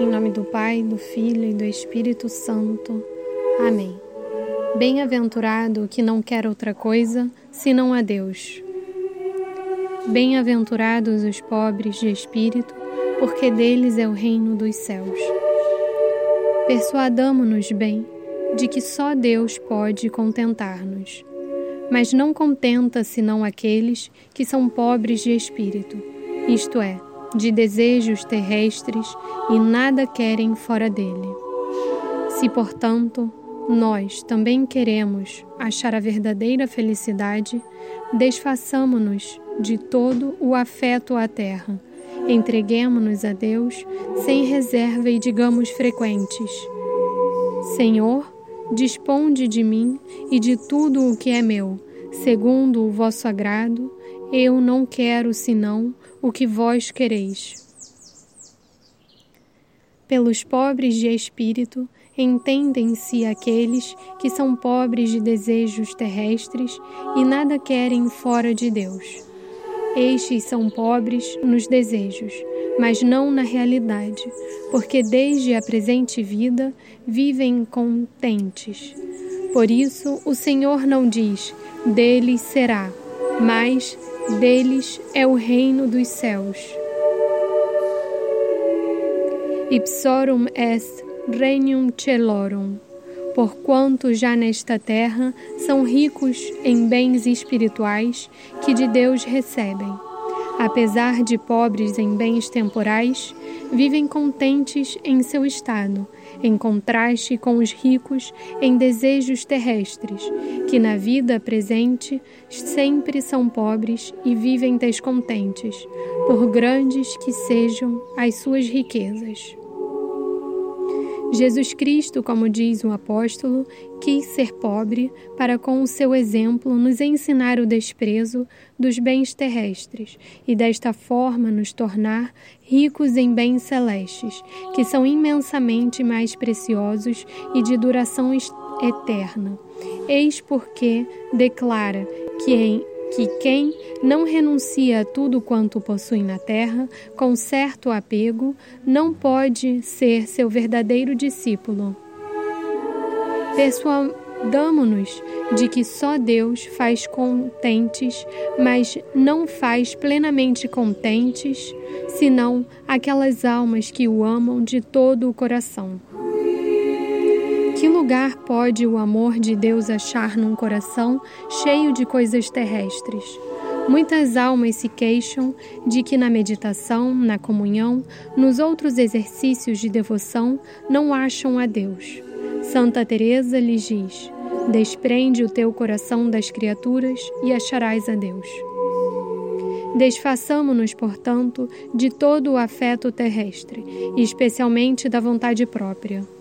Em nome do Pai, do Filho e do Espírito Santo. Amém. Bem-aventurado o que não quer outra coisa senão a Deus. Bem-aventurados os pobres de espírito, porque deles é o reino dos céus. Persuadamo-nos bem de que só Deus pode contentar-nos, mas não contenta senão aqueles que são pobres de espírito, isto é, de desejos terrestres e nada querem fora dele. Se, portanto, nós também queremos achar a verdadeira felicidade, desfaçamo-nos de todo o afeto à terra, entreguemo-nos a Deus sem reserva e digamos frequentes: Senhor, disponde de mim e de tudo o que é meu, segundo o vosso agrado, eu não quero senão o que vós quereis. Pelos pobres de espírito, entendem-se aqueles que são pobres de desejos terrestres e nada querem fora de Deus. Estes são pobres nos desejos, mas não na realidade, porque desde a presente vida vivem contentes. Por isso, o Senhor não diz: deles será, mas deles é o reino dos céus. Ipsorum est regnum celorum, porquanto já nesta terra são ricos em bens espirituais que de Deus recebem. Apesar de pobres em bens temporais, vivem contentes em seu estado, em contraste com os ricos em desejos terrestres, que na vida presente sempre são pobres e vivem descontentes, por grandes que sejam as suas riquezas. Jesus Cristo, como diz o apóstolo, quis ser pobre para, com o seu exemplo, nos ensinar o desprezo dos bens terrestres e, desta forma, nos tornar ricos em bens celestes, que são imensamente mais preciosos e de duração eterna. Eis porque declara que em que quem não renuncia a tudo quanto possui na terra, com certo apego, não pode ser seu verdadeiro discípulo. Persuadamo-nos de que só Deus faz contentes, mas não faz plenamente contentes, senão aquelas almas que o amam de todo o coração. Que lugar pode o amor de Deus achar num coração cheio de coisas terrestres? Muitas almas se queixam de que na meditação, na comunhão, nos outros exercícios de devoção não acham a Deus. Santa Teresa lhes diz: Desprende o teu coração das criaturas e acharás a Deus. Desfaçamo-nos, portanto, de todo o afeto terrestre, especialmente da vontade própria.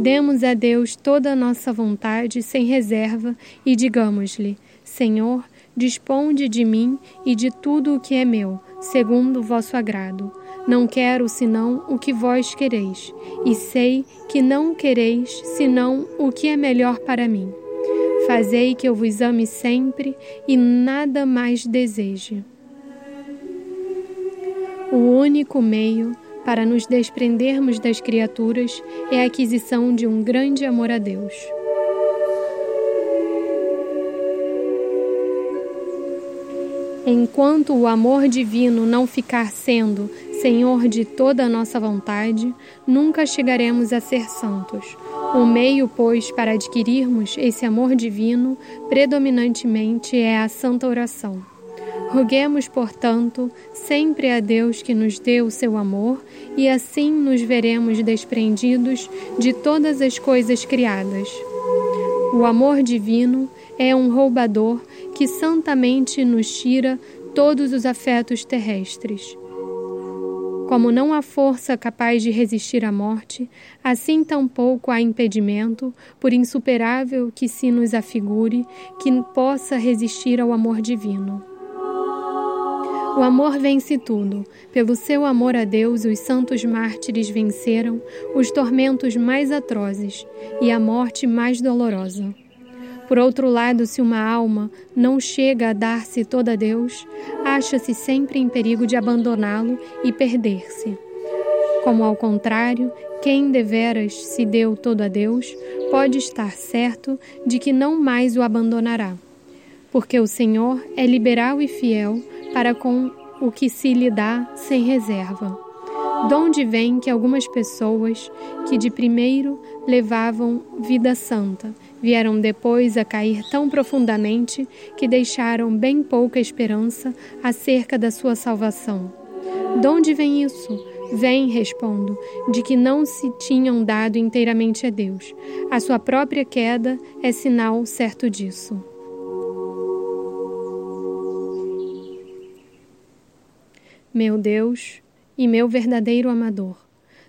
Demos a Deus toda a nossa vontade sem reserva e digamos-lhe: Senhor, disponde de mim e de tudo o que é meu, segundo o vosso agrado. Não quero senão o que vós quereis, e sei que não quereis senão o que é melhor para mim. Fazei que eu vos ame sempre e nada mais deseje. O único meio para nos desprendermos das criaturas é a aquisição de um grande amor a Deus. Enquanto o amor divino não ficar sendo Senhor de toda a nossa vontade, nunca chegaremos a ser santos. O meio, pois, para adquirirmos esse amor divino, predominantemente é a santa oração. Roguemos, portanto, sempre a Deus que nos dê o seu amor, e assim nos veremos desprendidos de todas as coisas criadas. O amor divino é um roubador que santamente nos tira todos os afetos terrestres. Como não há força capaz de resistir à morte, assim tampouco há impedimento, por insuperável que se nos afigure, que possa resistir ao amor divino. O amor vence tudo. Pelo seu amor a Deus, os santos mártires venceram os tormentos mais atrozes e a morte mais dolorosa. Por outro lado, se uma alma não chega a dar-se toda a Deus, acha-se sempre em perigo de abandoná-lo e perder-se. Como ao contrário, quem deveras se deu todo a Deus, pode estar certo de que não mais o abandonará. Porque o Senhor é liberal e fiel para com o que se lhe dá sem reserva. Donde vem que algumas pessoas que de primeiro levavam vida santa vieram depois a cair tão profundamente que deixaram bem pouca esperança acerca da sua salvação? Donde vem isso? Vem, respondo, de que não se tinham dado inteiramente a Deus. A sua própria queda é sinal certo disso. Meu Deus e meu verdadeiro amador,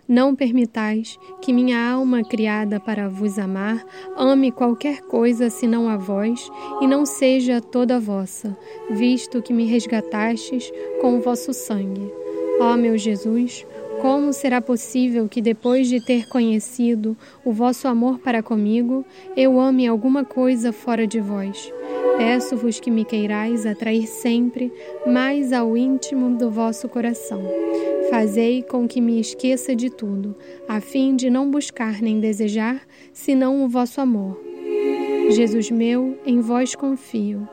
não permitais que minha alma criada para vos amar ame qualquer coisa senão a vós e não seja toda vossa, visto que me resgatastes com o vosso sangue. Ó meu Jesus, como será possível que depois de ter conhecido o vosso amor para comigo, eu ame alguma coisa fora de vós? Peço-vos que me queirais atrair sempre mais ao íntimo do vosso coração. Fazei com que me esqueça de tudo, a fim de não buscar nem desejar, senão o vosso amor. Jesus meu, em vós confio.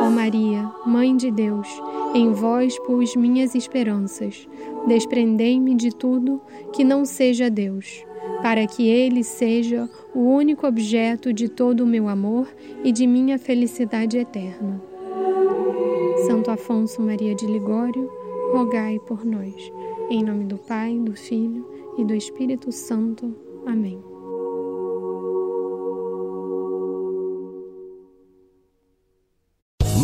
Ó Maria, Mãe de Deus, em vós pus minhas esperanças. Desprendei-me de tudo que não seja Deus para que Ele seja o único objeto de todo o meu amor e de minha felicidade eterna. Santo Afonso Maria de Ligório, rogai por nós. Em nome do Pai, do Filho e do Espírito Santo. Amém.